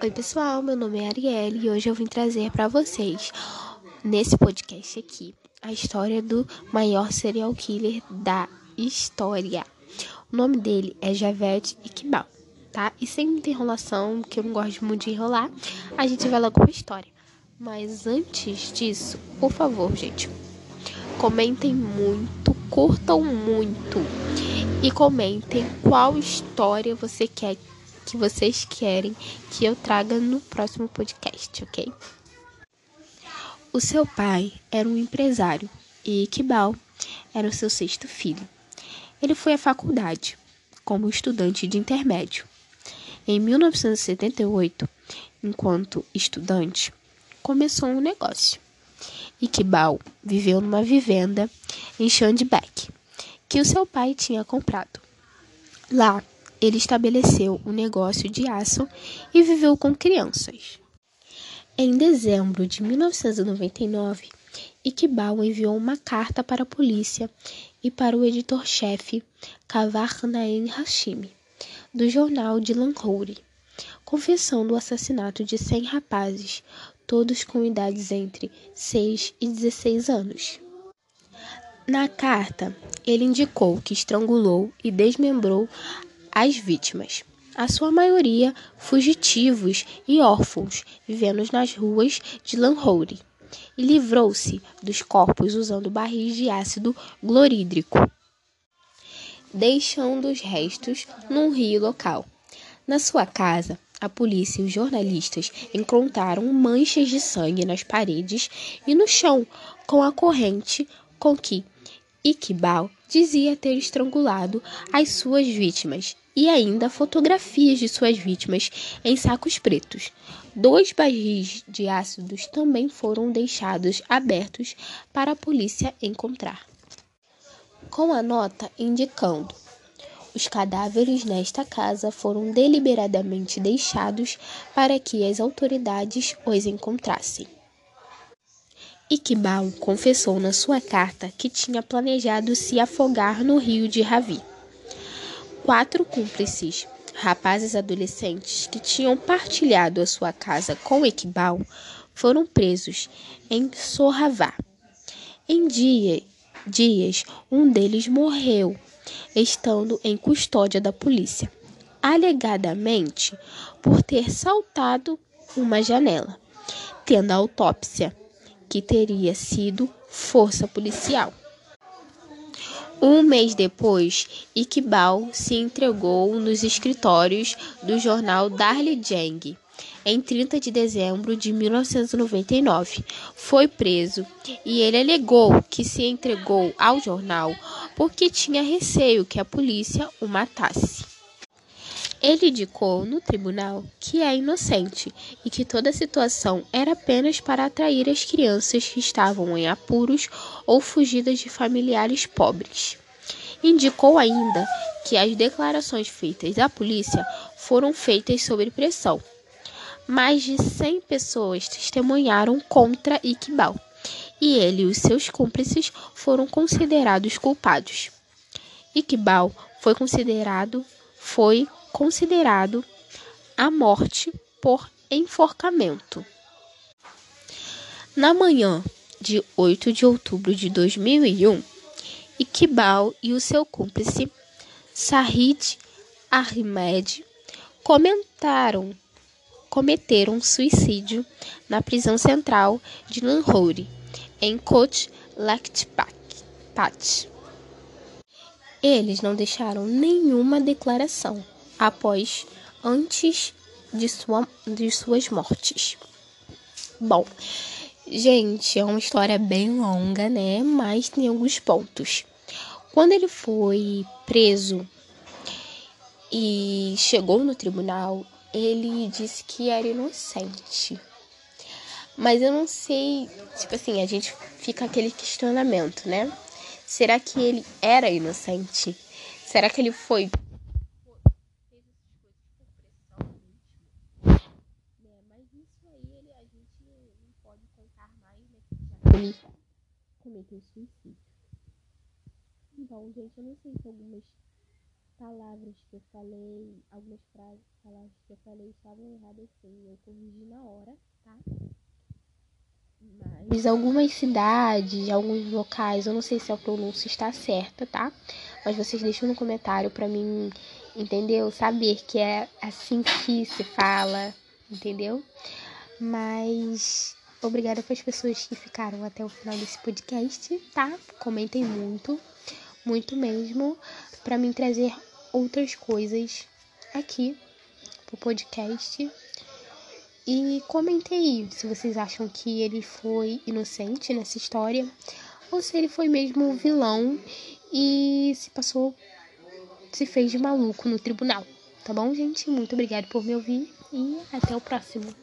Oi, pessoal, meu nome é Arielle e hoje eu vim trazer para vocês, nesse podcast aqui, a história do maior serial killer da história. O nome dele é Javed Iqbal, tá? E sem muita enrolação, que eu não gosto muito de enrolar, a gente vai logo pra história. Mas antes disso, por favor, gente, comentem muito, curtam muito e comentem qual história você quer que vocês querem que eu traga no próximo podcast, ok? O seu pai era um empresário e Iqbal era o seu sexto filho. Ele foi à faculdade como estudante de intermédio. Em 1978, enquanto estudante, começou um negócio. Iqbal viveu numa vivenda em Shandbeck, que o seu pai tinha comprado. Lá, ele estabeleceu um negócio de aço e viveu com crianças. Em dezembro de 1999, Iqbal enviou uma carta para a polícia e para o editor-chefe Kavar Naim Hashimi, do jornal de Lahore, confessando o assassinato de 100 rapazes, todos com idades entre 6 e 16 anos. Na carta, ele indicou que estrangulou e desmembrou as vítimas, a sua maioria fugitivos e órfãos, vivendo nas ruas de Lahore, e livrou-se dos corpos usando barris de ácido clorídrico, deixando os restos num rio local. Na sua casa, a polícia e os jornalistas encontraram manchas de sangue nas paredes e no chão, com a corrente com que Iqbal dizia ter estrangulado as suas vítimas e ainda fotografias de suas vítimas em sacos pretos. Dois barris de ácidos também foram deixados abertos para a polícia encontrar. Com a nota indicando os cadáveres nesta casa foram deliberadamente deixados para que as autoridades os encontrassem. Iqbal confessou na sua carta que tinha planejado se afogar no rio de Ravi. Quatro cúmplices, rapazes adolescentes que tinham partilhado a sua casa com Iqbal, foram presos em Sorravá. Em dia, dias, um deles morreu, estando em custódia da polícia, alegadamente por ter saltado uma janela, tendo a autópsia que teria sido força policial. Um mês depois, Iqbal se entregou nos escritórios do jornal Darli Jang. Em 30 de dezembro de 1999, foi preso e ele alegou que se entregou ao jornal porque tinha receio que a polícia o matasse. Ele indicou no tribunal que é inocente e que toda a situação era apenas para atrair as crianças que estavam em apuros ou fugidas de familiares pobres. Indicou ainda que as declarações feitas à polícia foram feitas sob pressão. Mais de 100 pessoas testemunharam contra Iqbal e ele e os seus cúmplices foram considerados culpados. Iqbal foi considerado foi considerado a morte por enforcamento. Na manhã de 8 de outubro de 2001, Iqbal e o seu cúmplice Sahid Ahmed comentaram cometeram suicídio na prisão central de Lahore, em Kot Lakhpat. Eles não deixaram nenhuma declaração após antes de, sua, de suas mortes. Bom, gente, é uma história bem longa, né? Mas tem alguns pontos. Quando ele foi preso e chegou no tribunal, ele disse que era inocente. Mas eu não sei, tipo assim, a gente fica aquele questionamento, né? Será que ele era inocente? Será que ele foi ele cometeu suicídio. Então, gente, eu não sei se algumas palavras que eu falei, algumas frases, palavras que eu falei estavam erradas sim, eu corrigi na hora, tá? Mas algumas cidades, alguns locais, eu não sei se a pronúncia está certa, tá? Mas vocês deixam no comentário para mim, entendeu? Saber que é assim que se fala, entendeu? Mas obrigada para as pessoas que ficaram até o final desse podcast, tá? Comentem muito, muito mesmo, para mim trazer outras coisas aqui pro podcast. E comentem aí se vocês acham que ele foi inocente nessa história ou se ele foi mesmo vilão e se passou, se fez de maluco no tribunal. Tá bom, gente? Muito obrigada por me ouvir e até o próximo.